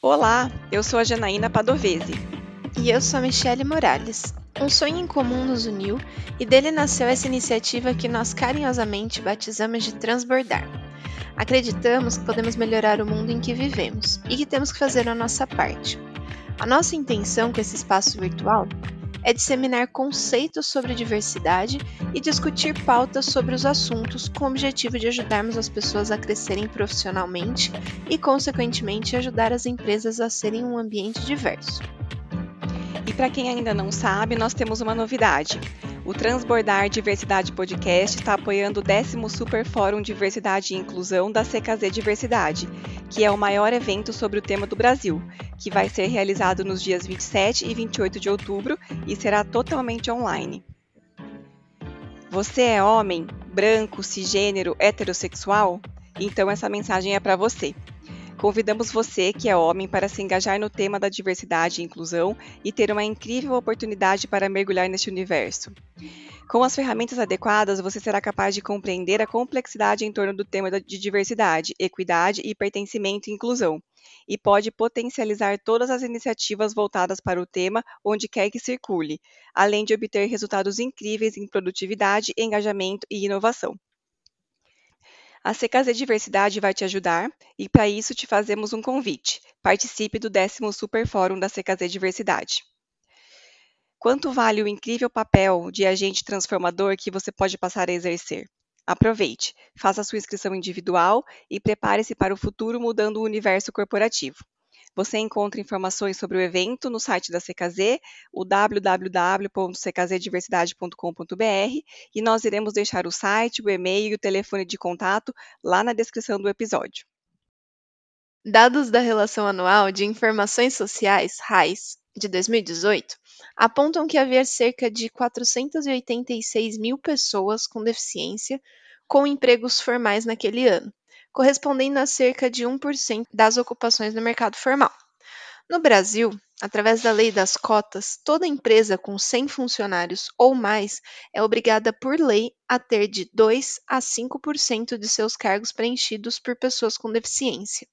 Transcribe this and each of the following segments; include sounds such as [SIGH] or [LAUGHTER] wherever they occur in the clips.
Olá, eu sou a Janaína Padovese. E eu sou a Michele Morales. Um sonho em comum nos uniu e dele nasceu essa iniciativa que nós carinhosamente batizamos de Transbordar. Acreditamos que podemos melhorar o mundo em que vivemos e que temos que fazer a nossa parte. A nossa intenção com esse espaço virtual é disseminar conceitos sobre diversidade e discutir pautas sobre os assuntos com o objetivo de ajudarmos as pessoas a crescerem profissionalmente e, consequentemente, ajudar as empresas a serem um ambiente diverso. E para quem ainda não sabe, nós temos uma novidade. O Transbordar Diversidade Podcast está apoiando o décimo Super Fórum Diversidade e Inclusão da CKZ Diversidade, que é o maior evento sobre o tema do Brasil, que vai ser realizado nos dias 27 e 28 de outubro e será totalmente online. Você é homem, branco, cisgênero, heterossexual? Então essa mensagem é para você. Convidamos você, que é homem, para se engajar no tema da diversidade e inclusão e ter uma incrível oportunidade para mergulhar neste universo. Com as ferramentas adequadas, você será capaz de compreender a complexidade em torno do tema de diversidade, equidade e pertencimento e inclusão, e pode potencializar todas as iniciativas voltadas para o tema onde quer que circule, além de obter resultados incríveis em produtividade, engajamento e inovação. A CKZ Diversidade vai te ajudar e, para isso, te fazemos um convite. Participe do 10 Super Fórum da CKZ Diversidade. Quanto vale o incrível papel de agente transformador que você pode passar a exercer? Aproveite, faça sua inscrição individual e prepare-se para o futuro mudando o universo corporativo. Você encontra informações sobre o evento no site da CKZ, o www.ckzdiversidade.com.br, e nós iremos deixar o site, o e-mail e o telefone de contato lá na descrição do episódio. Dados da Relação Anual de Informações Sociais, RAIS, de 2018, apontam que havia cerca de 486 mil pessoas com deficiência com empregos formais naquele ano, correspondendo a cerca de 1% das ocupações no mercado formal. No Brasil, através da lei das cotas, toda empresa com 100 funcionários ou mais é obrigada por lei a ter de 2 a 5% de seus cargos preenchidos por pessoas com deficiência.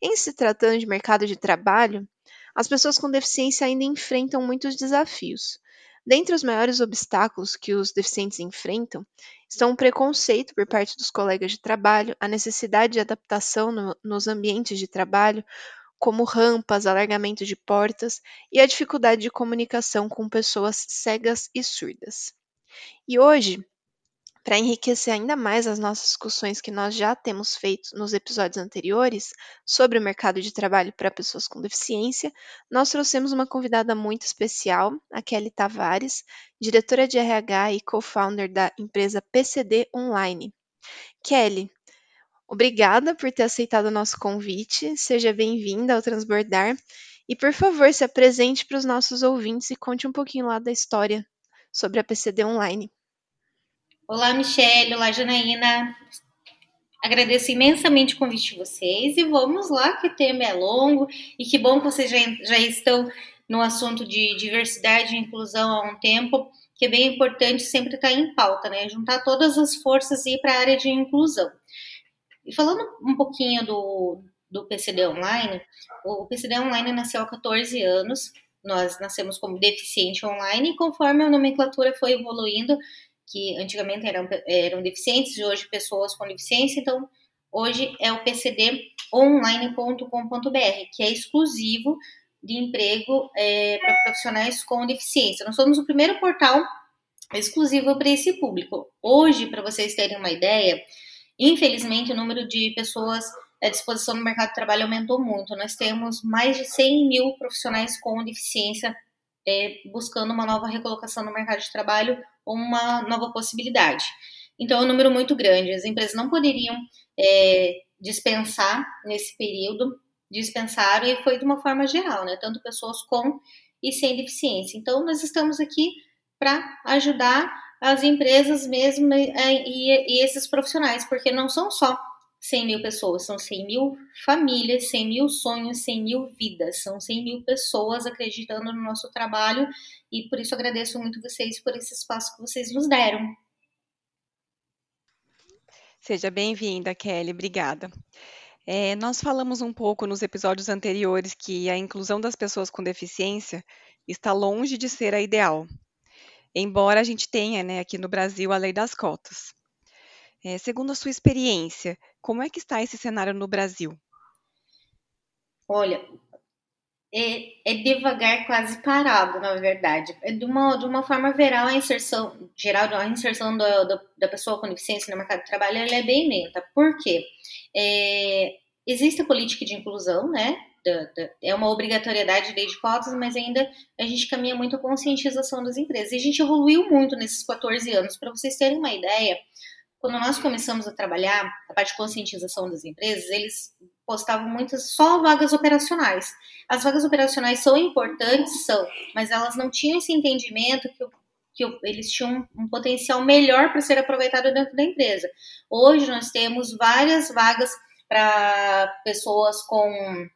Em se tratando de mercado de trabalho, as pessoas com deficiência ainda enfrentam muitos desafios, Dentre os maiores obstáculos que os deficientes enfrentam estão o preconceito por parte dos colegas de trabalho, a necessidade de adaptação no, nos ambientes de trabalho, como rampas, alargamento de portas e a dificuldade de comunicação com pessoas cegas e surdas. E hoje para enriquecer ainda mais as nossas discussões que nós já temos feito nos episódios anteriores sobre o mercado de trabalho para pessoas com deficiência, nós trouxemos uma convidada muito especial, a Kelly Tavares, diretora de RH e co-founder da empresa PCD Online. Kelly, obrigada por ter aceitado o nosso convite, seja bem-vinda ao Transbordar e, por favor, se apresente para os nossos ouvintes e conte um pouquinho lá da história sobre a PCD Online. Olá, Michelle. Olá, Janaína. Agradeço imensamente o convite de vocês e vamos lá, que o tema é longo e que bom que vocês já, já estão no assunto de diversidade e inclusão há um tempo, que é bem importante sempre estar em pauta, né? Juntar todas as forças e ir para a área de inclusão. E falando um pouquinho do, do PCD Online, o PCD Online nasceu há 14 anos, nós nascemos como deficiente online e conforme a nomenclatura foi evoluindo, que antigamente eram, eram deficientes e hoje pessoas com deficiência, então hoje é o pcdonline.com.br, que é exclusivo de emprego é, para profissionais com deficiência. Nós somos o primeiro portal exclusivo para esse público. Hoje, para vocês terem uma ideia, infelizmente o número de pessoas à disposição no mercado de trabalho aumentou muito. Nós temos mais de 100 mil profissionais com deficiência é, buscando uma nova recolocação no mercado de trabalho ou uma nova possibilidade. Então, é um número muito grande. As empresas não poderiam é, dispensar nesse período, dispensaram e foi de uma forma geral, né? Tanto pessoas com e sem deficiência. Então, nós estamos aqui para ajudar as empresas mesmo e, e, e, esses profissionais, porque não são só 100 mil pessoas, são 100 mil famílias, 100 mil sonhos, 100 mil vidas, são 100 mil pessoas acreditando no nosso trabalho e por isso agradeço muito vocês por esse espaço que vocês nos deram. Seja bem-vinda, Kelly, obrigada. É, nós falamos um pouco nos episódios anteriores que a inclusão das pessoas com deficiência está longe de ser a ideal, embora a gente tenha né, aqui no Brasil a lei das cotas. É, segundo a sua experiência, como é que está esse cenário no Brasil? Olha, é, é, devagar, quase parado, na verdade. É de uma, de uma forma geral, a inserção, geral, a inserção da, da, da pessoa com deficiência no mercado de trabalho ela é bem lenta. Por quê? É, existe a política de inclusão, né? Da, da, é uma obrigatoriedade lei de cotas, mas ainda a gente caminha muito a conscientização das empresas. E a gente evoluiu muito nesses 14 anos. Para vocês terem uma ideia, quando nós começamos a trabalhar a parte de conscientização das empresas, eles postavam muitas só vagas operacionais. As vagas operacionais são importantes, são, mas elas não tinham esse entendimento que, que eles tinham um potencial melhor para ser aproveitado dentro da empresa. Hoje nós temos várias vagas para pessoas com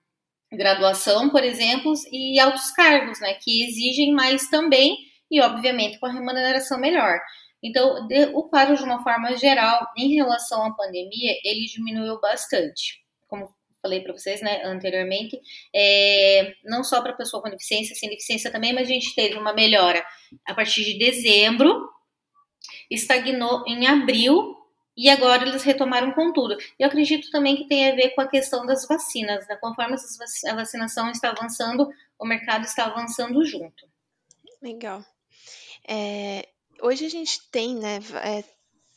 graduação, por exemplo, e altos cargos, né, que exigem mais também e, obviamente, com a remuneração melhor. Então, o quadro, de uma forma geral, em relação à pandemia, ele diminuiu bastante. Como falei para vocês né, anteriormente, é, não só para pessoa com deficiência, sem deficiência também, mas a gente teve uma melhora a partir de dezembro, estagnou em abril e agora eles retomaram com tudo. Eu acredito também que tem a ver com a questão das vacinas, né? conforme a vacinação está avançando, o mercado está avançando junto. Legal. É, hoje a gente tem, né, é,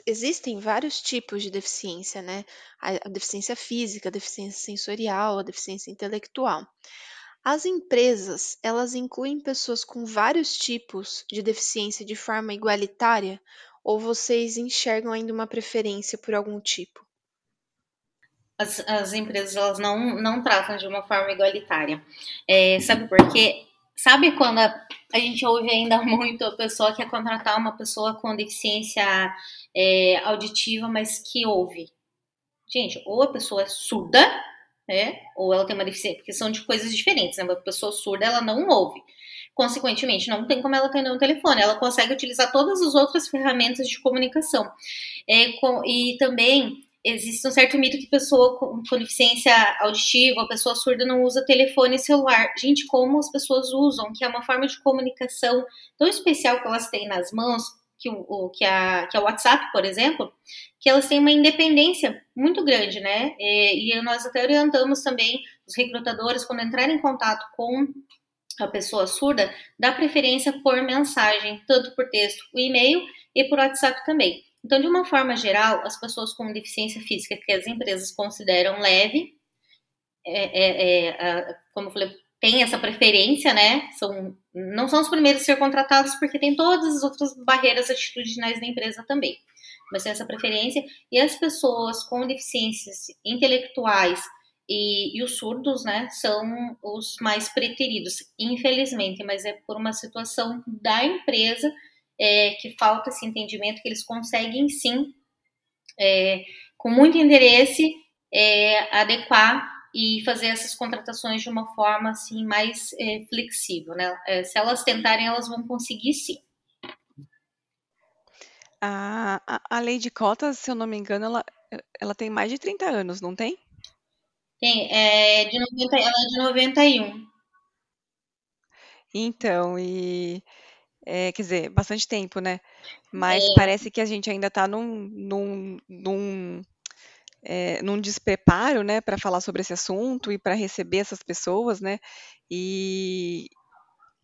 existem vários tipos de deficiência, né? A, a deficiência física, a deficiência sensorial, a deficiência intelectual. As empresas, elas incluem pessoas com vários tipos de deficiência de forma igualitária ou vocês enxergam ainda uma preferência por algum tipo? As, as empresas elas não, não tratam de uma forma igualitária. É, sabe por quê? Sabe quando a, a, gente ouve ainda [LAUGHS] muito a pessoa que quer contratar uma pessoa com deficiência é, auditiva, mas que ouve? Gente, ou a pessoa é surda, né? Ou ela tem uma deficiência, porque são de coisas diferentes, né? Uma pessoa surda, ela não ouve. Consequentemente, não tem como ela atender um telefone. Ela consegue utilizar todas as outras ferramentas de comunicação. É, com, e também existe um certo mito que pessoa com, com deficiência auditiva pessoa surda não usa telefone e celular. Gente, como as pessoas usam, que é uma forma de comunicação tão especial que elas têm nas mãos, que o, que, a, que é o WhatsApp, por exemplo, que elas têm uma independência muito grande, né? E, e nós até orientamos também os recrutadores, quando entrarem em contato com a pessoa surda, dá preferência por mensagem, tanto por texto, o e-mail e por WhatsApp também. Então, de uma forma geral, as pessoas com deficiência física que as empresas consideram leve, é, é, é, como eu falei, tem essa preferência, né? São, não são os primeiros a ser contratados porque tem todas as outras barreiras atitudinais da empresa também. Mas tem essa preferência. E as pessoas com deficiências intelectuais e, e, os surdos, né, são os mais preteridos, infelizmente, mas é por uma situação da empresa é, que falta esse entendimento que eles conseguem sim, é, com muito interesse, é, adequar e fazer essas contratações de uma forma assim mais é, flexível, né? É, se elas tentarem, elas vão conseguir sim. A, a, a lei de cotas, se eu não me engano, ela, ela tem mais de 30 anos, não tem? Tem, é de 90, ela é de 91. Então, e é, quer dizer, bastante tempo, né? Mas é. parece que a gente ainda está num, num, num, é, num despreparo, né, para falar sobre esse assunto e para receber essas pessoas, né? E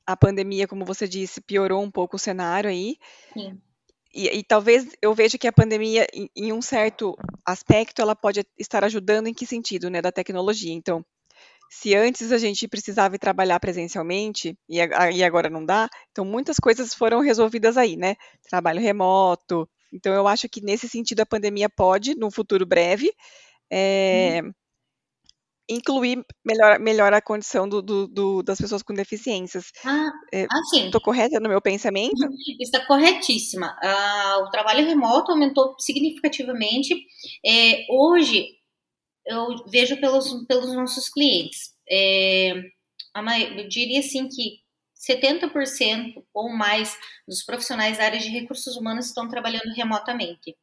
a pandemia, como você disse, piorou um pouco o cenário aí. Sim. E, e, talvez eu veja que a pandemia, em, em, um certo aspecto, ela pode estar ajudando em que sentido, né, da tecnologia. Então, se antes a gente precisava ir trabalhar presencialmente e, e agora não dá, então muitas coisas foram resolvidas aí, né? Trabalho remoto. Então eu acho que nesse sentido a pandemia pode, no futuro breve, é, hum. incluir melhor, melhor a condição do, do, do, das pessoas com deficiências. Ah, é, assim. Estou correta no meu pensamento? Está corretíssima. Ah, o trabalho remoto aumentou significativamente. É, hoje eu vejo pelos, pelos nossos clientes. É, eu diria assim que 70% ou mais dos profissionais da área de recursos humanos estão trabalhando remotamente.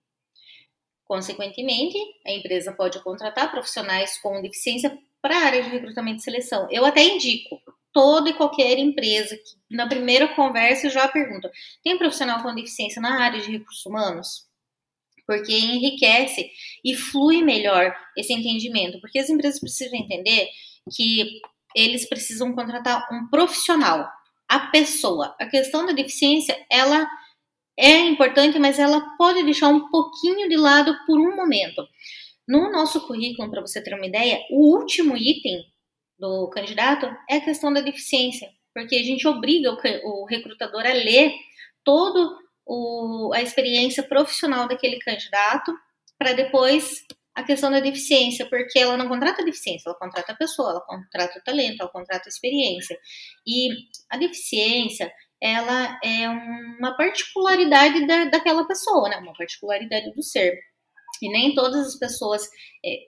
Consequentemente, a empresa pode contratar profissionais com deficiência para a área de recrutamento e seleção. Eu até indico toda e qualquer empresa que na primeira conversa já pergunta: tem profissional com deficiência na área de recursos humanos? Porque enriquece e flui melhor esse entendimento, porque as empresas precisam entender que eles precisam contratar um profissional, a pessoa. A questão da deficiência, ela é importante, mas ela pode deixar um pouquinho de lado por um momento. No nosso currículo, para você ter uma ideia, o último item do candidato é a questão da deficiência, porque a gente obriga o, recrutador a ler todo o, a experiência profissional daquele candidato para depois a questão da deficiência, porque ela não contrata deficiência, ela contrata a pessoa, ela contrata o talento, ela contrata a experiência. E a deficiência, ela é uma particularidade da, daquela pessoa, né? Uma particularidade do ser. E nem todas as pessoas é,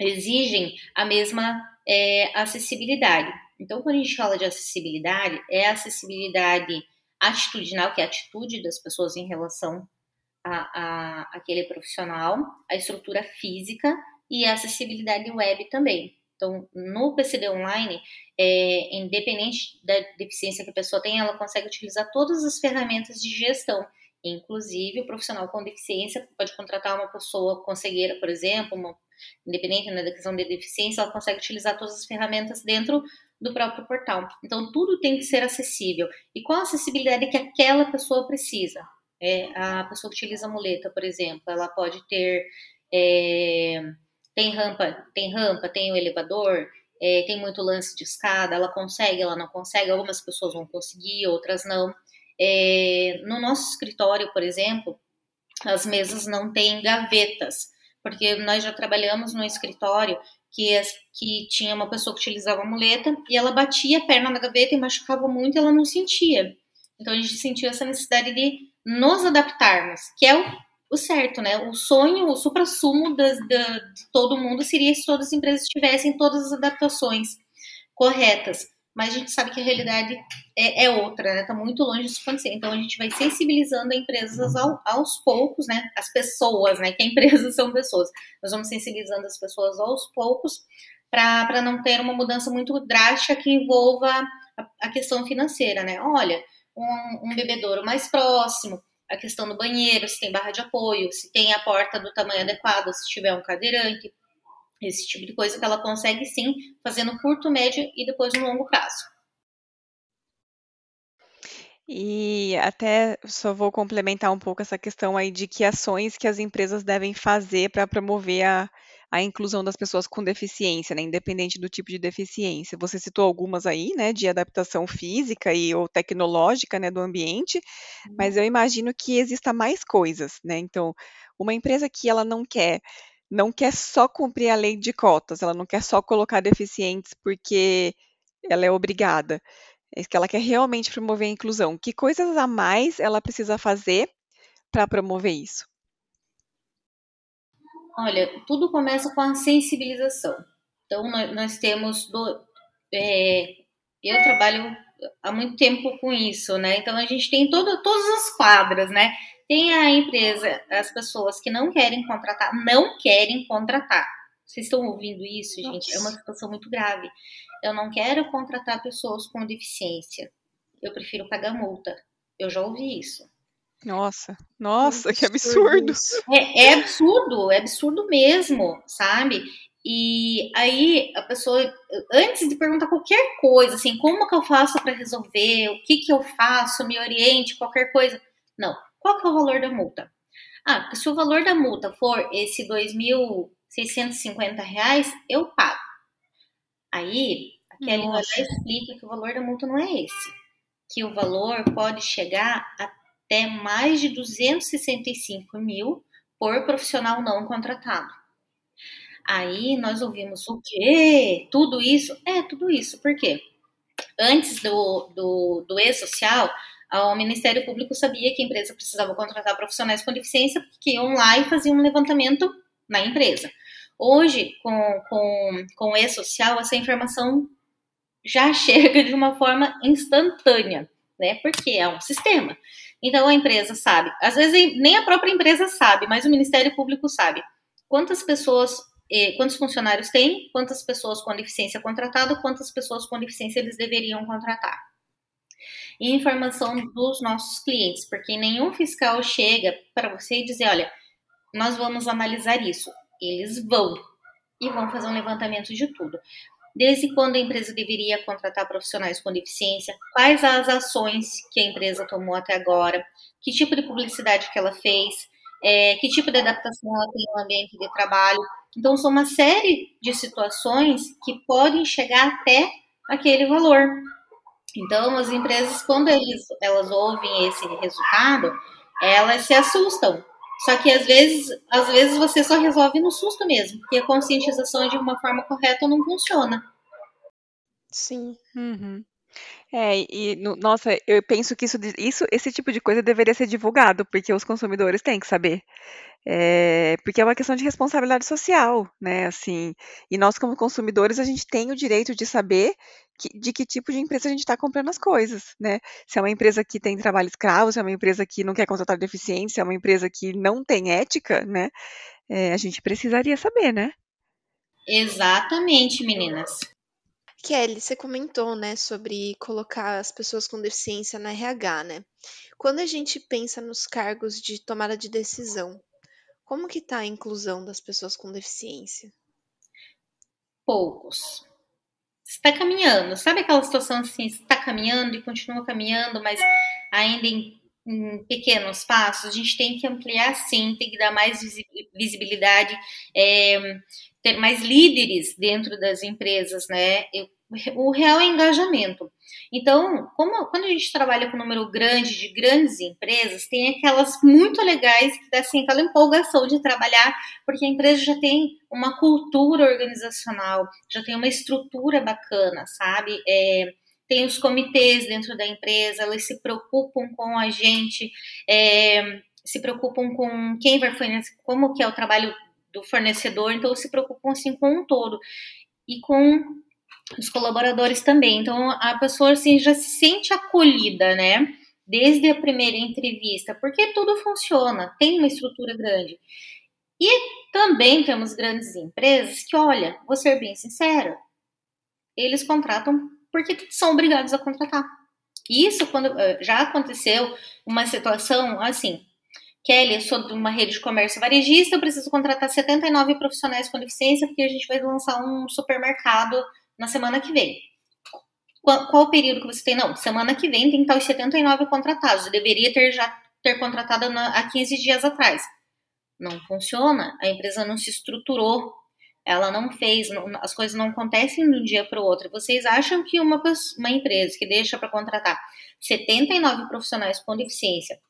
exigem a mesma é, acessibilidade. Então, quando a gente fala de acessibilidade, é a acessibilidade atitudinal, que é a atitude das pessoas em relação a, a, aquele profissional, a estrutura física e a acessibilidade web também. Então, no PCD Online, é, independente da deficiência que a pessoa tem, ela consegue utilizar todas as ferramentas de gestão. Inclusive, o profissional com deficiência pode contratar uma pessoa com cegueira, por exemplo, uma, independente da questão de deficiência, ela consegue utilizar todas as ferramentas dentro do próprio portal. Então, tudo tem que ser acessível. E qual a acessibilidade que aquela pessoa precisa? É, a pessoa que utiliza muleta, por exemplo, ela pode ter é, tem rampa, tem rampa, tem o elevador, é, tem muito lance de escada, ela consegue, ela não consegue, algumas pessoas vão conseguir, outras não. É, no nosso escritório, por exemplo, as mesas não têm gavetas, porque nós já trabalhamos no escritório que, que tinha uma pessoa que utilizava muleta e ela batia a perna na gaveta e machucava muito e ela não sentia. Então a gente sentiu essa necessidade de nos adaptarmos, que é o, o certo, né? O sonho, o supra-sumo de todo mundo seria se todas as empresas tivessem todas as adaptações corretas. Mas a gente sabe que a realidade é, é outra, né? Tá muito longe disso acontecer. Então a gente vai sensibilizando as empresas ao, aos poucos, né? As pessoas, né? Que empresas [LAUGHS] são pessoas. Nós vamos sensibilizando as pessoas aos poucos para não ter uma mudança muito drástica que envolva a, a questão financeira, né? Olha, um, um bebedouro mais próximo, a questão do banheiro, se tem barra de apoio, se tem a porta do tamanho adequado, se tiver um cadeirante, esse tipo de coisa que ela consegue sim fazer no curto, médio e depois no longo prazo. E até só vou complementar um pouco essa questão aí de que ações que as empresas devem fazer para promover a, a inclusão das pessoas com deficiência, né, independente do tipo de deficiência. Você citou algumas aí, né, de adaptação física e ou tecnológica, né, do ambiente, mas eu imagino que exista mais coisas, né? Então, uma empresa que ela não quer não quer só cumprir a lei de cotas, ela não quer só colocar deficientes porque ela é obrigada. É que ela quer realmente promover a inclusão. Que coisas a mais ela precisa fazer para promover isso? Olha, tudo começa com a sensibilização. Então, nós, temos. Do, é, eu trabalho há muito tempo com isso, né? Então, a gente tem todo, todas as quadras, né? Tem a empresa, as pessoas que não querem contratar, não querem contratar. Vocês estão ouvindo isso, gente? Nossa. É uma situação muito grave. Eu não quero contratar pessoas com deficiência. Eu prefiro pagar multa. Eu já ouvi isso. Nossa, nossa, que absurdo. É, é, absurdo, é absurdo mesmo, sabe? E aí a pessoa, antes de perguntar qualquer coisa, assim, como que eu faço para resolver, o que que eu faço, me oriente, qualquer coisa. Não, qual que é o valor da multa? Ah, se o valor da multa for esse R$ 2.650, eu pago. Aí, a Kelly já explica que o valor da multa não é esse. Que o valor pode chegar até mais de 265 mil por profissional não contratado. Aí nós ouvimos o quê? Tudo isso? É, tudo isso. Por quê? Antes do, do, do E-Social, o Ministério Público sabia que a empresa precisava contratar profissionais com deficiência, porque iam lá e faziam um levantamento na empresa. Hoje, com, com, com o e-social, essa informação já [LAUGHS] chega de uma forma instantânea, né? Porque é um sistema. Então a empresa sabe, às vezes nem a própria empresa sabe, mas o Ministério Público sabe quantas pessoas, eh, quantos funcionários tem, quantas pessoas com deficiência contratada, quantas pessoas com deficiência eles deveriam contratar. E informação dos nossos clientes, porque nenhum fiscal chega para você e dizer, olha, nós vamos analisar isso. Eles vão e vão fazer um levantamento de tudo desde quando a empresa deveria contratar profissionais com deficiência, quais as ações que a empresa tomou até agora, que tipo de publicidade que ela fez, é, que tipo de adaptação ela tem no ambiente de trabalho. Então, são uma série de situações que podem chegar até aquele valor. Então, as empresas, quando eles, elas ouvem esse resultado, elas se assustam, só que às vezes, às vezes você só resolve no susto mesmo, porque a conscientização de uma forma correta não funciona. Sim. Uhum. É, e no- nossa, eu penso que isso, isso, esse tipo de coisa deveria ser divulgado, porque os consumidores têm que saber. É, porque é uma questão de responsabilidade social, né? Assim, e nós, como consumidores, a gente tem o direito de saber que, de que tipo de empresa a gente está comprando as coisas, né? Se é uma empresa que tem trabalho escravo, se é uma empresa que não quer contratar deficiente, se é uma empresa que não tem ética, né? É, a gente precisaria saber, né? Exatamente, meninas. Kelly, você comentou, né, sobre colocar as pessoas com deficiência na RH, né? Quando a gente pensa nos cargos de tomada de decisão, como que está a inclusão das pessoas com deficiência? Poucos. Está caminhando. Sabe aquela situação assim, está caminhando e continua caminhando, mas ainda em, em, pequenos passos? A gente tem que ampliar sim, tem que dar mais visibilidade, é, ter mais líderes dentro das empresas, né? O real é engajamento. Então, como, quando a gente trabalha com um número grande de grandes empresas, tem aquelas muito legais que dá assim, aquela empolgação de trabalhar, porque a empresa já tem uma cultura organizacional, já tem uma estrutura bacana, sabe? É, tem os comitês dentro da empresa, elas se preocupam com a gente, é, se preocupam com quem vai fornecer, como que é o trabalho do fornecedor, então se preocupam assim com um todo. E com os colaboradores também. Então a pessoa assim já se sente acolhida, né? Desde a primeira entrevista, porque tudo funciona, tem uma estrutura grande. E também temos grandes empresas que, olha, vou ser bem sincera, eles contratam porque são obrigados a contratar. Isso quando eh, já aconteceu uma situação assim, Kelly, eu sou de uma rede de comércio varejista, eu preciso contratar 79 profissionais com deficiência porque a gente vai lançar um supermercado na semana que vem. Qual, qual, o período que você tem? Não, semana que vem tem que estar os 79 contratados. Eu deveria ter já ter contratado na, há 15 dias atrás. Não funciona, a empresa não se estruturou, ela não fez, as coisas não acontecem de um dia para o outro. Vocês acham que uma, uma empresa que deixa para contratar 79 profissionais com deficiência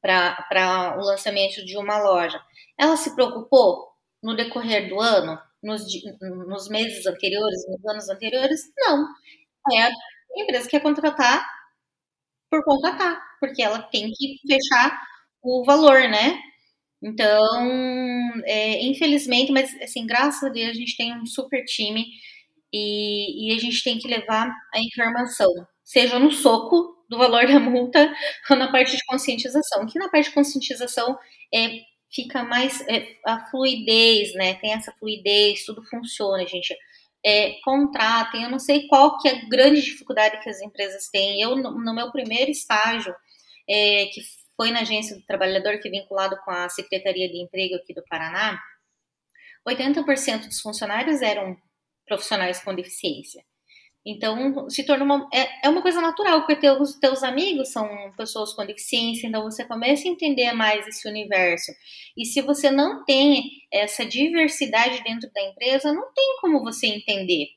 para o lançamento de uma loja, ela se preocupou no decorrer do ano? nos, nos meses anteriores, nos anos anteriores? Não. É a empresa que quer contratar por contratar, porque ela tem que fechar o valor, né? Então, é, infelizmente, mas assim, graças a Deus a gente tem um super time e, e, a gente tem que levar a informação, seja no soco do valor da multa ou na parte de conscientização. Que na parte de conscientização é fica mais é, a fluidez, né? Tem essa fluidez, tudo funciona, gente. É, contratem, eu não sei qual que é a grande dificuldade que as empresas têm. Eu, no, no meu primeiro estágio, é, que foi na agência do trabalhador, que é vinculado com a Secretaria de Emprego aqui do Paraná, 80% dos funcionários eram profissionais com deficiência. Então, se torna uma, é, é uma coisa natural, porque teus, teus amigos são pessoas com deficiência, então você começa a entender mais esse universo. E se você não tem essa diversidade dentro da empresa, não tem como você entender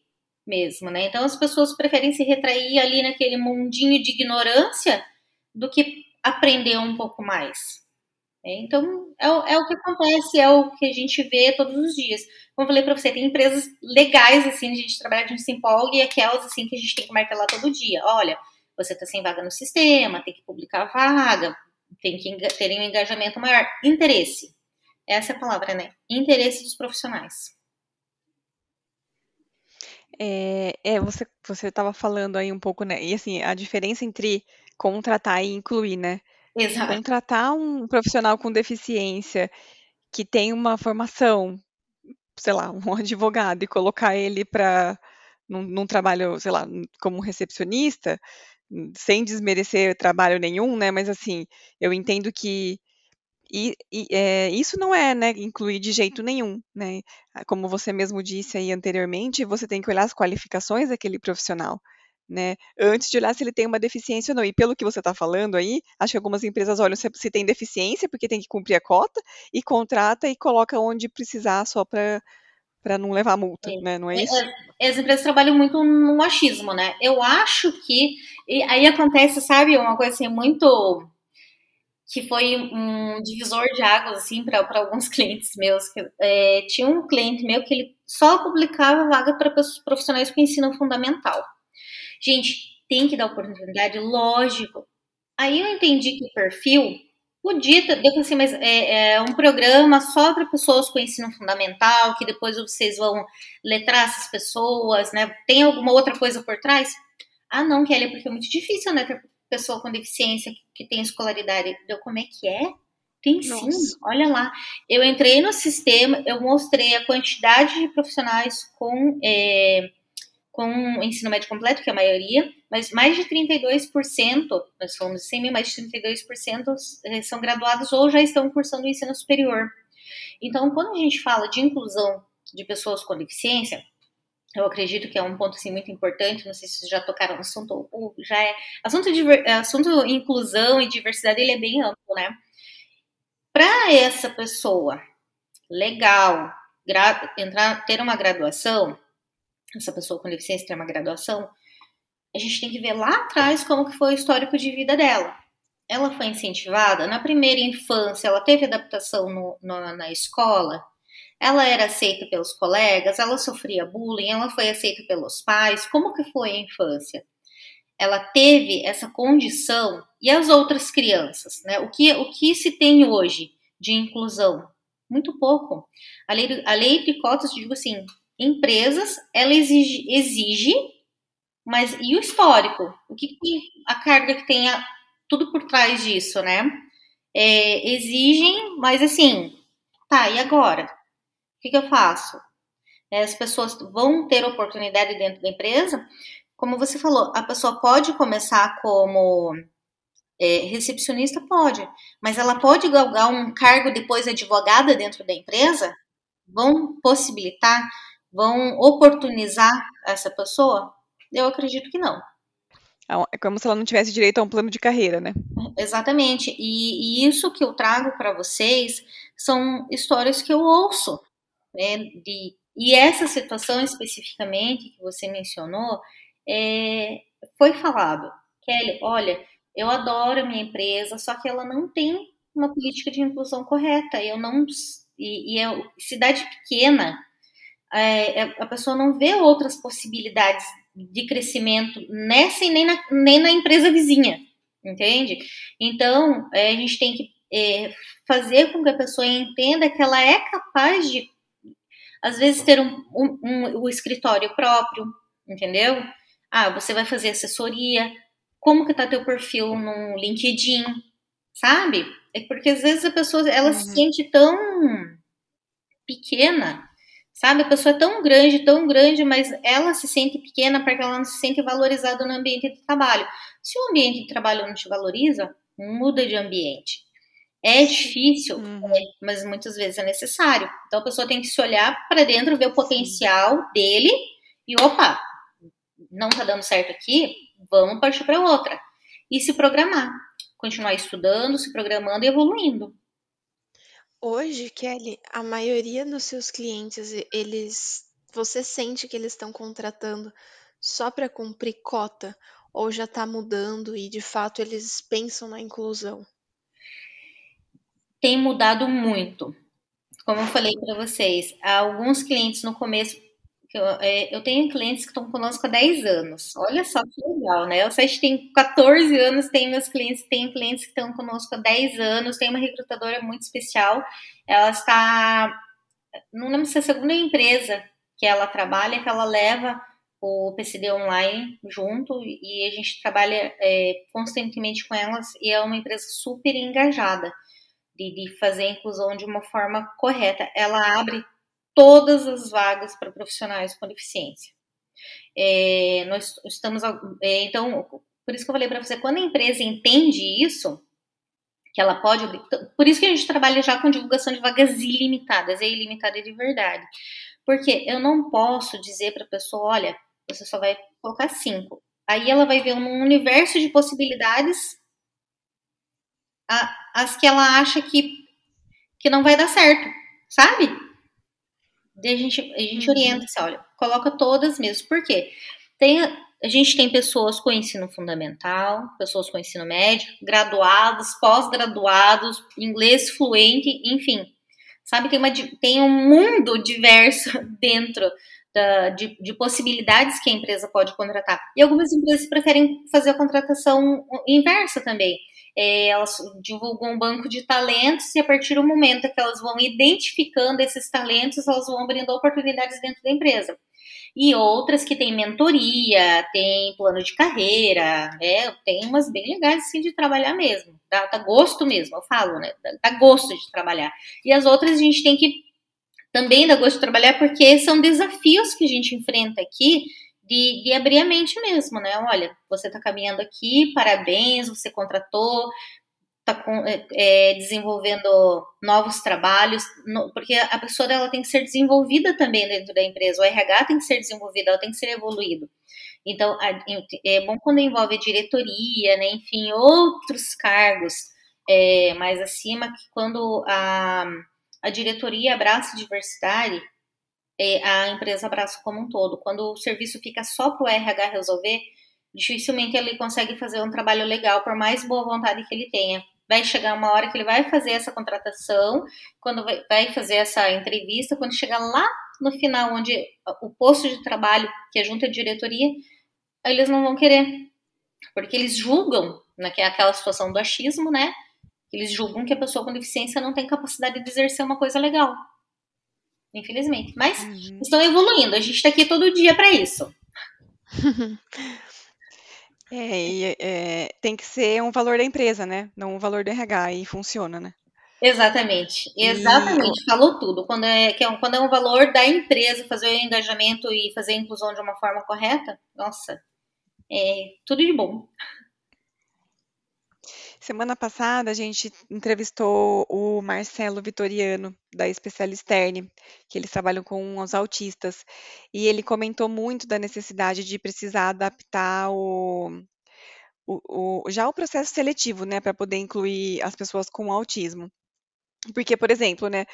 mesmo, né? Então, as pessoas preferem se retrair ali naquele mundinho de ignorância do que aprender um pouco mais. Então, é, é, o que acontece, é o que a gente vê todos os dias. Como eu falei para você, tem empresas legais, assim, de a gente trabalhar, a gente se empolga, e aquelas, assim, que a gente tem que martelar todo dia. Olha, você está sem vaga no sistema, tem que publicar a vaga, tem que ter um engajamento maior. Interesse. Essa é a palavra, né? Interesse dos profissionais. É, é você você estava falando aí um pouco, né? E assim, a diferença entre contratar e incluir, né? Exato. Contratar um profissional com deficiência que tem uma formação, sei lá, um [LAUGHS] advogado e colocar ele para num, num, trabalho, sei lá, como recepcionista, sem desmerecer trabalho nenhum, né? Mas assim, eu entendo que e, e é, isso não é né, incluir de jeito nenhum, né? Como você mesmo disse aí anteriormente, você tem que olhar as qualificações daquele profissional. Né, antes de olhar se ele tem uma deficiência ou não. E pelo que você está falando aí, acho que algumas empresas olham se, se, tem deficiência, porque tem que cumprir a cota, e contrata e coloca onde precisar só para para não levar multa, é. né? Não é, é isso? É, as empresas trabalham muito no machismo, né? Eu acho que aí acontece, sabe, uma coisa assim muito que foi um divisor de águas assim para alguns [LAUGHS] clientes meus. Que, é, tinha um cliente meu que ele só publicava vaga para profissionais com ensino fundamental. Gente, tem que dar oportunidade, lógico. Aí eu entendi que o perfil podia eu assim, mas é, é um programa só para pessoas com ensino fundamental, que depois vocês vão letrar essas pessoas, né? Tem alguma outra coisa por trás? Ah, não, Kelly, porque é muito difícil, né? Ter pessoa com deficiência que tem escolaridade. Deu como é que é? Tem sim, Nossa. olha lá. Eu entrei no sistema, eu mostrei a quantidade de profissionais com, é, com ensino médio completo, que é a maioria, mas mais de 32%, nós fomos 100 mil, mais de 32% é, são graduados ou já estão cursando o ensino superior. Então, quando a gente fala de inclusão de pessoas com deficiência, eu acredito que é um ponto assim, muito importante, não sei se vocês já tocaram no assunto, ou já é. Assunto, de, assunto inclusão e diversidade, ele é bem amplo, né? Para essa pessoa, legal, gra, entrar, ter uma graduação, essa pessoa com deficiência ter uma graduação, a gente tem que ver lá atrás como que foi o histórico de vida dela. Ela foi incentivada na primeira infância, ela teve adaptação no, no, na escola, ela era aceita pelos colegas, ela sofria bullying, ela foi aceita pelos pais. Como que foi a infância? Ela teve essa condição e as outras crianças, né? O que o que se tem hoje de inclusão? Muito pouco. A lei, a lei de cotas, digo assim, empresas, ela exige, exige, mas e o histórico? O que, que a carga que tem a, tudo por trás disso, né? É, exigem, mas assim, tá, e agora? que, que eu faço? É, as pessoas vão ter oportunidade dentro da empresa. Como você falou, a pessoa pode começar como é, recepcionista? Pode, mas ela pode galgar um cargo depois advogada dentro da empresa? Vão possibilitar, vão oportunizar essa pessoa? Eu acredito que não. É como se ela não tivesse direito a um plano de carreira, né? Exatamente. E, e isso que eu trago para vocês são histórias que eu ouço né, de, e essa situação especificamente que você mencionou, é, foi falado, Kelly, olha, eu adoro a minha empresa, só que ela não tem uma política de inclusão correta. Eu não e, e é cidade pequena, é, é, a pessoa não vê outras possibilidades de crescimento nessa e nem na, nem na empresa vizinha, entende? Então é, a gente tem que é, fazer com que a pessoa entenda que ela é capaz de às vezes ter um, um, um, um escritório próprio, entendeu? Ah, você vai fazer assessoria, como que tá teu perfil no LinkedIn, sabe? É porque às vezes a pessoa ela uhum. se sente tão pequena, sabe? A pessoa é tão grande, tão grande, mas ela se sente pequena porque ela não se sente valorizada no ambiente de trabalho. Se o ambiente de trabalho não te valoriza, muda de ambiente. É difícil, uhum. é, mas muitas vezes é necessário. Então a pessoa tem que se olhar para dentro, ver o potencial dele e opa, não tá dando certo aqui, vamos partir para outra. E se programar, continuar estudando, se programando e evoluindo. Hoje, Kelly, a maioria dos seus clientes, eles você sente que eles estão contratando só para cumprir cota ou já está mudando e de fato eles pensam na inclusão? tem mudado muito. Como eu falei para vocês, alguns clientes no começo. Eu, é, eu tenho clientes que estão conosco há 10 anos. Olha só que legal, né? O site tem 14 anos, tem meus clientes, tem clientes que estão conosco há 10 anos, tem uma recrutadora muito especial. Ela está. Não lembro se é a segunda empresa que ela trabalha, que ela leva o PCD Online junto e a gente trabalha é, constantemente com elas e é uma empresa super engajada de, de fazer a inclusão de uma forma correta. Ela abre todas as vagas para profissionais com deficiência. É, nós estamos, é, então, por isso que eu falei para você, quando a empresa entende isso, que ela pode, por isso que a gente trabalha já com divulgação de vagas ilimitadas, é ilimitada de verdade. Porque eu não posso dizer para a pessoa, olha, você só vai colocar cinco. Aí ela vai ver um universo de possibilidades as que ela acha que, que não vai dar certo, sabe? Daí a gente, a gente uhum. orienta assim, olha, coloca todas mesmo. Por quê? Tem, a gente tem pessoas com ensino fundamental, pessoas com ensino médio, graduados, pós-graduados, inglês fluente, enfim. Sabe, tem, uma, tem um mundo diverso [LAUGHS] dentro da, de, de, possibilidades que a empresa pode contratar. E algumas empresas preferem fazer a contratação inversa também. É, elas divulgam um banco de talentos e a partir do momento que elas vão identificando esses talentos, elas vão abrindo oportunidades dentro da empresa. E outras que têm mentoria, tem plano de carreira, né? Tem umas bem legais assim de trabalhar mesmo. Dá, dá gosto mesmo, eu falo, né? Dá, dá gosto de trabalhar. E as outras a gente tem que também dá gosto de trabalhar porque são desafios que a gente enfrenta aqui de, de abrir a mente mesmo, né? Olha, você está caminhando aqui, parabéns, você contratou, está é, é, desenvolvendo novos trabalhos, no, porque a pessoa dela tem que ser desenvolvida também dentro da empresa, o RH tem que ser desenvolvido, ela tem que ser evoluído. Então, a, é bom quando envolve a diretoria, né, enfim, outros cargos é, mais acima, que quando a, a diretoria abraça a diversidade, a empresa abraça como um todo. Quando o serviço fica só para o RH resolver, dificilmente ele consegue fazer um trabalho legal, por mais boa vontade que ele tenha. Vai chegar uma hora que ele vai fazer essa contratação, quando vai fazer essa entrevista, quando chegar lá no final, onde o posto de trabalho que é junto à diretoria, eles não vão querer, porque eles julgam, naquela né, situação do achismo, né? Eles julgam que a pessoa com deficiência não tem capacidade de exercer uma coisa legal. Infelizmente. Mas uhum. estão evoluindo. A gente está aqui todo dia para isso. [LAUGHS] É, é, tem que ser um valor da empresa, né? Não um valor do RH e funciona, né? Exatamente, exatamente, e... falou tudo. Quando é, é um, quando é um valor da empresa fazer o engajamento e fazer a inclusão de uma forma correta, nossa, é tudo de bom. Semana passada a gente entrevistou o Marcelo Vitoriano, da Especialisterne, que eles trabalham com os autistas, e ele comentou muito da necessidade de precisar adaptar o, o, o já o processo seletivo, né, para poder incluir as pessoas com autismo. Porque, por exemplo, né,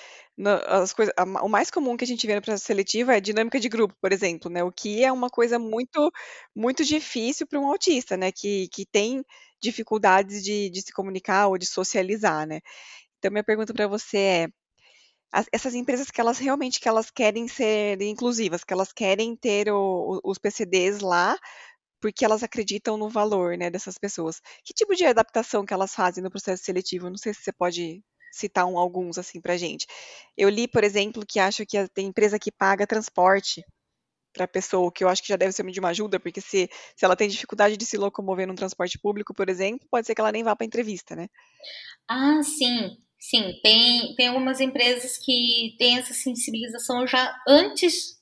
as coisas, o mais comum que a gente vê no processo seletivo é dinâmica de grupo, por exemplo, né, o que é uma coisa muito, muito difícil para um autista, né, que, que tem dificuldades de, de se comunicar ou de socializar, né. Então, minha pergunta para você é, as, essas empresas que elas realmente que elas querem ser inclusivas, que elas querem ter o, os PCDs lá, porque elas acreditam no valor, né, dessas pessoas. Que tipo de adaptação que elas fazem no processo seletivo? Não sei se você pode citar um, alguns assim para gente. Eu li, por exemplo, que acho que tem empresa que paga transporte para a pessoa, que eu acho que já deve ser de uma ajuda, porque se, se ela tem dificuldade de se locomover num transporte público, por exemplo, pode ser que ela nem vá para a entrevista, né? Ah, sim, sim. Tem, tem algumas empresas que têm essa sensibilização já antes,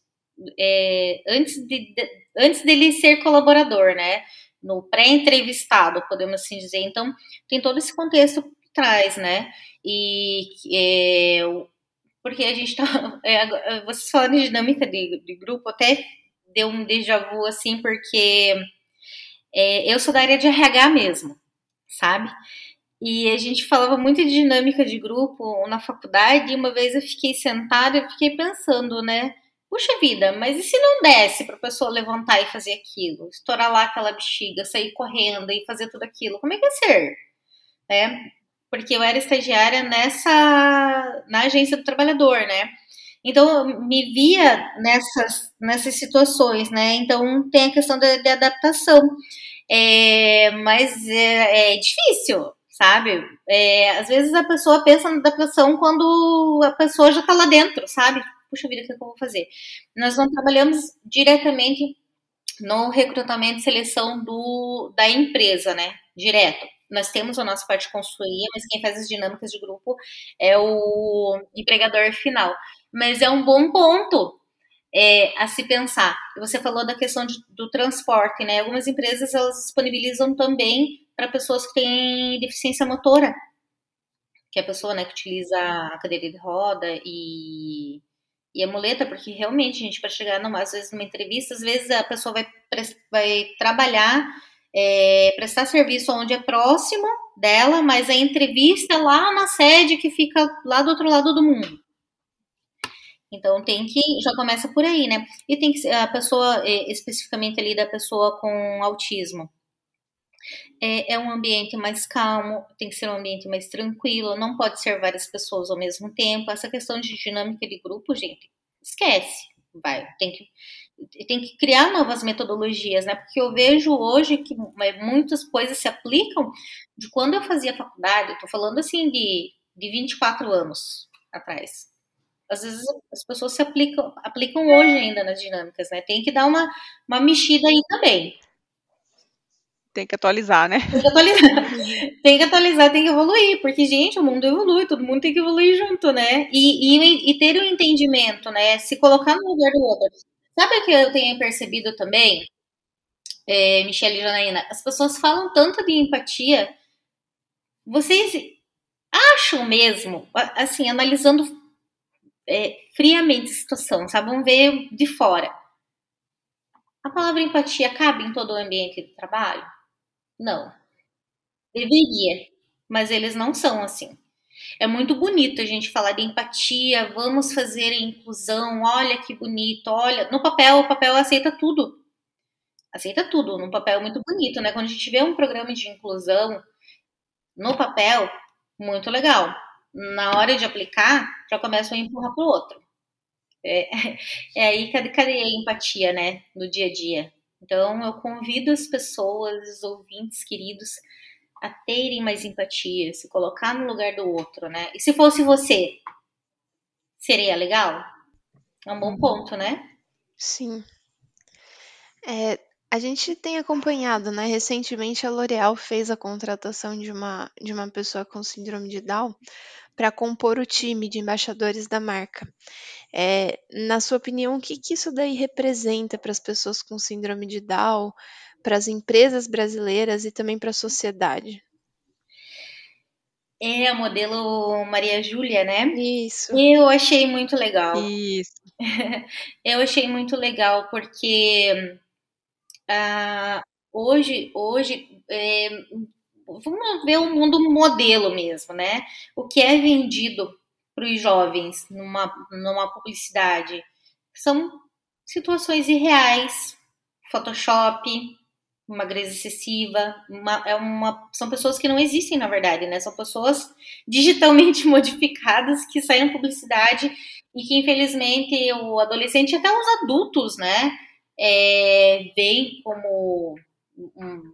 é, antes, de, de, antes dele ser colaborador, né? No pré-entrevistado, podemos assim dizer. Então, tem todo esse contexto traz, né? E é, porque a gente tá. É, vocês falando de dinâmica de, de, grupo, até deu um déjà vu assim, porque é, eu sou da área de RH mesmo, sabe? E a gente falava muito de dinâmica de grupo na faculdade, e uma vez eu fiquei sentada e fiquei pensando, né? Puxa vida, mas e se não desse para a pessoa levantar e fazer aquilo? Estourar lá aquela bexiga, sair correndo e fazer tudo aquilo? Como é que ia ser? É, porque eu era estagiária nessa na agência do trabalhador, né? Então eu me via nessas nessas situações, né? Então tem a questão de, de adaptação, é, mas é, é, difícil, sabe? É, às vezes a pessoa pensa na adaptação quando a pessoa já está lá dentro, sabe? Puxa vida, o que eu vou fazer? Nós não trabalhamos diretamente no recrutamento e seleção do, da empresa, né? Direto. Nós temos a nossa parte de consultoria, mas quem faz as dinâmicas de grupo é o empregador final. Mas é um bom ponto é, a se pensar. Você falou da questão de, do transporte, né? Algumas empresas elas disponibilizam também para pessoas que têm deficiência motora, que é a pessoa né, que utiliza a cadeira de roda e e a muleta, porque realmente, gente, para chegar numa, às vezes numa entrevista, às vezes a pessoa vai, vai trabalhar, é, prestar serviço onde é próximo dela, mas a entrevista lá na sede que fica lá do outro lado do mundo. Então tem que já começa por aí, né? E tem que a pessoa é, especificamente ali da pessoa com autismo. É, é, um ambiente mais calmo, tem que ser um ambiente mais tranquilo, não pode ser várias pessoas ao mesmo tempo. Essa questão de dinâmica de grupo, gente, esquece. Vai, tem que, tem que criar novas metodologias, né? Porque eu vejo hoje que muitas coisas se aplicam de quando eu fazia faculdade, eu tô falando assim de, de 24 anos atrás. Às vezes as pessoas se aplicam, aplicam hoje ainda nas dinâmicas, né? Tem que dar uma, uma mexida aí também. Tem que atualizar, né? Tem que atualizar. [LAUGHS] tem que atualizar, tem que evoluir, porque, gente, o mundo evolui, todo mundo tem que evoluir junto, né? E, e, e ter o um entendimento, né? Se colocar no lugar do outro. Sabe o que eu tenho percebido também, é, Michelle e Janaína? As pessoas falam tanto de empatia. Vocês acham mesmo, assim, analisando é, friamente a situação, sabe? Vamos ver de fora. A palavra empatia cabe em todo o ambiente de trabalho? Não. Deveria, mas eles não são assim. É muito bonito a gente falar de empatia, vamos fazer a inclusão, olha que bonito, olha. No papel, o papel aceita tudo. Aceita tudo, no papel é muito bonito, né? Quando a gente vê um programa de inclusão no papel, muito legal. Na hora de aplicar, já começa a empurrar pro outro. É, [LAUGHS] é aí que cadê a empatia, né? No dia a dia. Então, eu convido as pessoas, os ouvintes queridos, a terem mais empatia, se colocar no lugar do outro, né? E se fosse você, seria legal? É um bom uhum. ponto, né? Sim. É, a gente tem acompanhado, né? Recentemente a L'Oréal fez a contratação de uma, de uma pessoa com síndrome de Down para compor o time de embaixadores da marca. É, na sua opinião, o que, que isso daí representa para as pessoas com síndrome de Down, para as empresas brasileiras e também para a sociedade? É a modelo Maria Júlia, né? Isso. Eu achei muito legal. Isso. [LAUGHS] Eu achei muito legal porque uh, hoje, hoje é, vamos ver o mundo modelo mesmo, né? O que é vendido para os jovens numa, numa publicidade são situações irreais, Photoshop, uma greza excessiva, uma, é uma, são pessoas que não existem na verdade, né? São pessoas [LAUGHS] digitalmente modificadas que saem publicidade e que infelizmente o adolescente até os adultos, né, é, veem como um,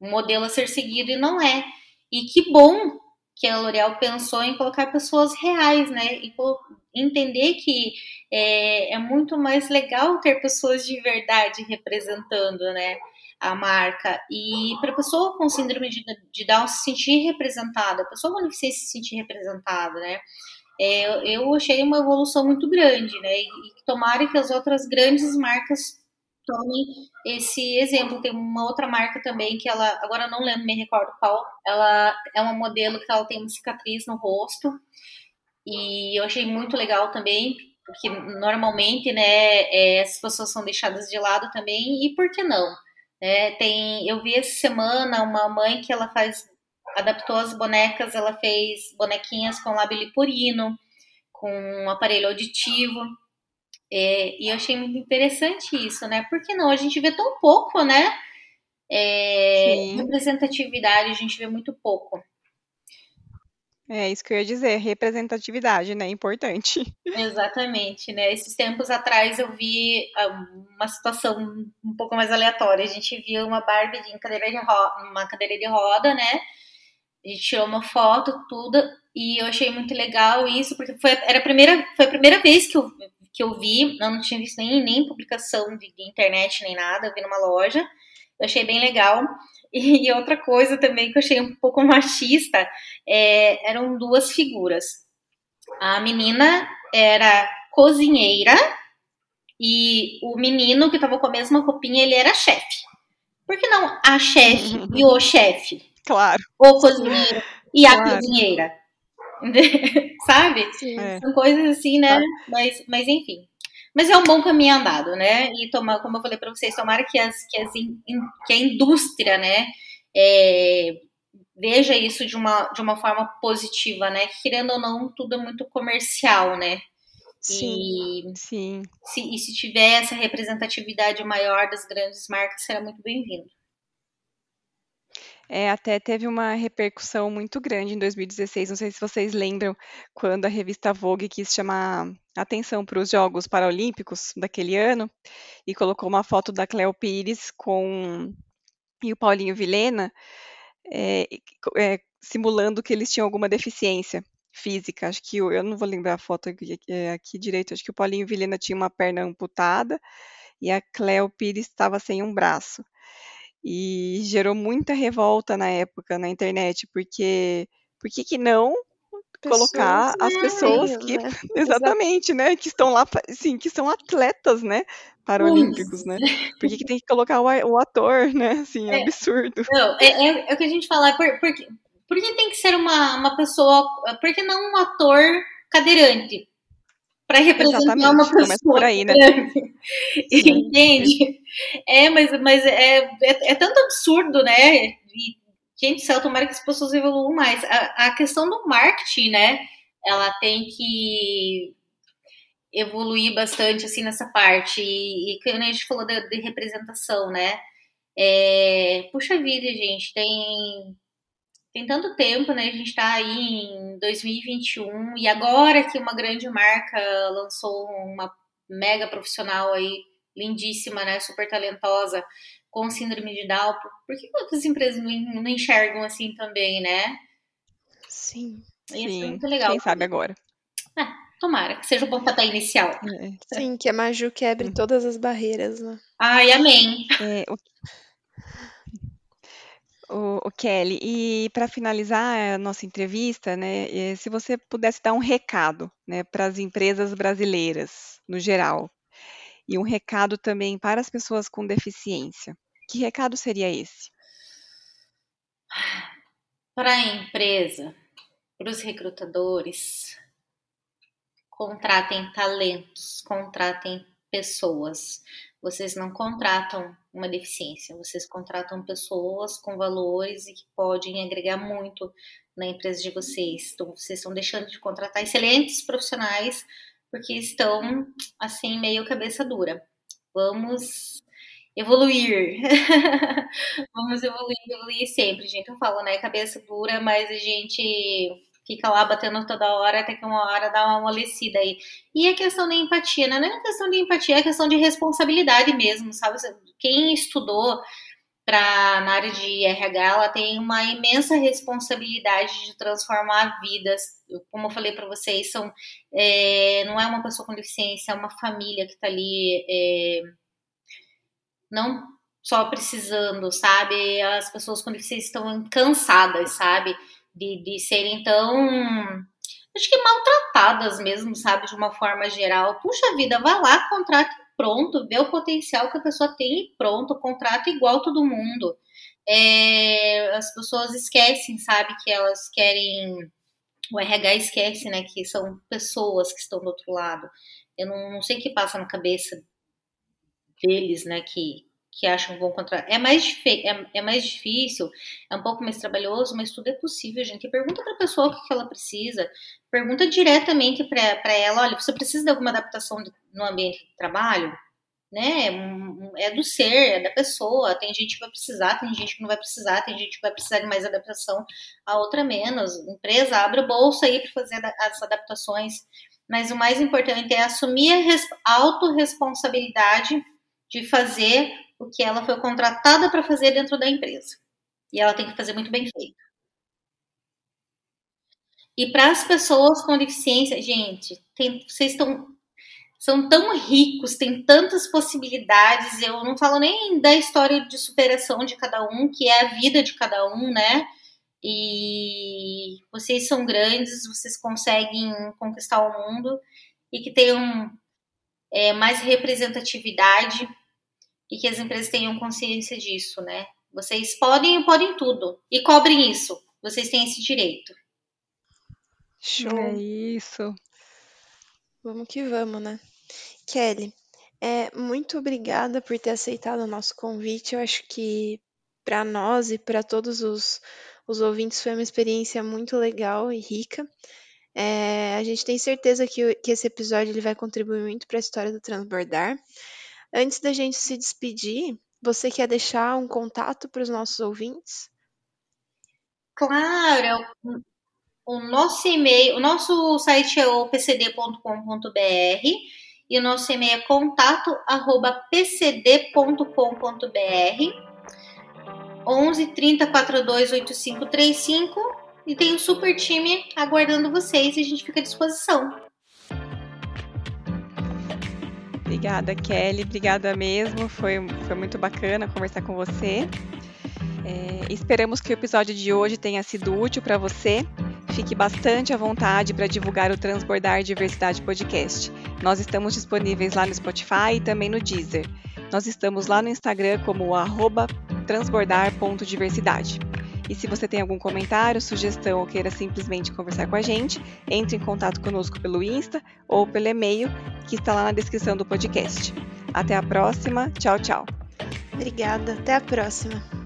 um modelo a ser seguido e não é. E que bom que a L'Oréal pensou em colocar pessoas reais, né? E entender que é, é muito mais legal ter pessoas de verdade representando, né? A marca. E para a pessoa com síndrome de, de Down se sentir representada, a pessoa com deficiência se sentir representada, né? É, eu achei uma evolução muito grande, né? E, e tomara que as outras grandes marcas tome esse exemplo. Tem uma outra marca também que ela, agora não lembro, me recordo qual. Ela é uma modelo que ela tem uma cicatriz no rosto e eu achei muito legal também, porque normalmente, né, é, essas pessoas são deixadas de lado também e por que não? É, tem, eu vi essa semana uma mãe que ela faz, adaptou as bonecas, ela fez bonequinhas com lábio liporino, com um aparelho auditivo. É, e eu achei muito interessante isso, né? Porque não, a gente vê tão pouco, né? É, representatividade, a gente vê muito pouco. É isso que eu ia dizer, representatividade, né? Importante. Exatamente, né? Esses tempos atrás eu vi ah, uma situação um pouco mais aleatória. A gente viu uma Barbie em cadeira de roda, uma cadeira de roda, né? A gente tirou uma foto, tudo, e eu achei muito legal isso, porque foi, era a primeira, foi a primeira vez que eu que eu vi, eu não tinha visto nem, nem publicação de, de internet nem nada, eu vi numa loja, eu achei bem legal. E, e outra coisa também que eu achei um pouco machista, é, eram duas figuras. A menina era cozinheira e o menino que estava com a mesma roupinha, ele era chefe. Por que não a chefe [LAUGHS] e o chefe? Claro. O cozinheiro e a claro. cozinheira. [LAUGHS] Sabe? É. São coisas assim, né? Mas, mas enfim. Mas é um bom caminho andado, né? E tomar, como eu falei para vocês, tomara que, as, que, as in, que a indústria, né, é, veja isso de uma, de uma forma positiva, né? Querendo ou não, tudo é muito comercial, né? Sim, e, sim. Se, e se tiver essa representatividade maior das grandes marcas, será muito bem-vindo. É, até teve uma repercussão muito grande em 2016. Não sei se vocês lembram quando a revista Vogue quis chamar atenção para os Jogos Paralímpicos daquele ano e colocou uma foto da Cleo Pires com e o Paulinho Vilena é, é, simulando que eles tinham alguma deficiência física. Acho que eu, eu não vou lembrar a foto aqui, é, aqui direito. Acho que o Paulinho Vilena tinha uma perna amputada e a Cleo Pires estava sem um braço e gerou muita revolta na época na internet, porque por que, que não pessoas colocar as pessoas que né? [LAUGHS] [LAUGHS] exatamente, né, que estão lá, sim, que são atletas, né, paralímpicos, né? Por que, que tem que colocar o, o ator, né? Assim, é, absurdo. Não, é, é, é, o que a gente fala, por, por, por que tem que ser uma, uma pessoa, por que não um ator cadeirante? Para representar Exatamente, uma pessoa por aí, né? [LAUGHS] Entende? É, mas, mas é, é, é, tanto absurdo, né? E, gente, céu, tomara que as pessoas evoluam mais. A, a questão do marketing, né? Ela tem que evoluir bastante assim nessa parte. E, e a gente falou de, de representação, né? É, puxa vida, gente, tem tem tanto tempo, né? A gente está aí em 2021 e agora que uma grande marca lançou uma mega profissional aí, lindíssima, né? Super talentosa, com síndrome de Down, por que outras empresas não enxergam assim também, né? Sim. Ia Sim. muito legal. Quem sabe agora. É, tomara, que seja o pontapé inicial. É. Sim, que a Maju quebre uhum. todas as barreiras, né? Ai, amém. É, o o, o Kelly, e para finalizar a nossa entrevista, né, eh, se você pudesse dar um recado, né, para as empresas brasileiras, no geral, e um recado também para as pessoas com deficiência, que recado seria esse? Para a empresa, para os recrutadores, contratem talentos, contratem pessoas. Vocês não contratam uma deficiência, vocês contratam pessoas com valores e que podem agregar muito na empresa de vocês. Então, vocês estão deixando de contratar excelentes profissionais porque estão, assim, meio cabeça dura. Vamos evoluir. [LAUGHS] Vamos evoluir, evoluir sempre, gente. Eu falo, né? Cabeça dura, mas a gente fica lá batendo toda hora, até que uma hora dá uma amolecida aí. E a questão da empatia, né? não é questão de empatia, é questão de responsabilidade mesmo, sabe? Quem estudou pra, na área de RH, ela tem uma imensa responsabilidade de transformar vidas. Como eu falei para vocês, são, é, não é uma pessoa com deficiência, é uma família que está ali. É, não só precisando, sabe? As pessoas com deficiência estão cansadas, sabe? De, de serem tão acho que maltratadas mesmo, sabe, de uma forma geral. Puxa vida, vai lá, contrata pronto, vê o potencial que a pessoa tem e pronto, contrata igual todo mundo. É, as pessoas esquecem, sabe, que elas querem. O RH esquece, né, que são pessoas que estão do outro lado. Eu não, não sei o que passa na cabeça deles, né, que, que acham bom contra. É mais, é, é mais difícil, é um pouco mais trabalhoso, mas tudo é possível, gente. Pergunta para a pessoa o que, que ela precisa. Pergunta diretamente para ela: olha, você precisa de alguma adaptação no ambiente de trabalho? Né? É do ser, é da pessoa. Tem gente que vai precisar, tem gente que não vai precisar, tem gente que vai precisar de mais adaptação, a outra menos. Empresa, abre o bolso aí para fazer as adaptações. Mas o mais importante é assumir a autorresponsabilidade de fazer o que ela foi contratada para fazer dentro da empresa. E ela tem que fazer muito bem feito. E para as pessoas com deficiência, gente, tem, vocês estão são tão ricos, têm tantas possibilidades. Eu não falo nem da história de superação de cada um, que é a vida de cada um, né? E vocês são grandes, vocês conseguem conquistar o mundo e que tenham é, mais representatividade e que as empresas tenham consciência disso, né? Vocês podem e podem tudo e cobrem isso. Vocês têm esse direito. Show. É isso. Vamos que vamos, né? Kelly, é, muito obrigada por ter aceitado o nosso convite. Eu acho que para nós e para todos os, os ouvintes foi uma experiência muito legal e rica. É, a gente tem certeza que, que esse episódio ele vai contribuir muito para a história do transbordar. Antes da gente se despedir, você quer deixar um contato para os nossos ouvintes? Claro, o nosso e-mail, o nosso site é o pcd.com.br e o nosso e-mail é contato@pcd.com.br 11 30 42 8535 e tem um super time aguardando vocês e a gente fica à disposição. Obrigada, Kelly. Obrigada mesmo. Foi, foi muito bacana conversar com você. É, esperamos que o episódio de hoje tenha sido útil para você. Fique bastante à vontade para divulgar o Transbordar Diversidade Podcast. Nós estamos disponíveis lá no Spotify e também no Deezer. Nós estamos lá no Instagram como transbordar.diversidade. E se você tem algum comentário, sugestão ou queira simplesmente conversar com a gente, entre em contato conosco pelo Insta ou pelo e-mail que está lá na descrição do podcast. Até a próxima. Tchau, tchau. Obrigada. Até a próxima.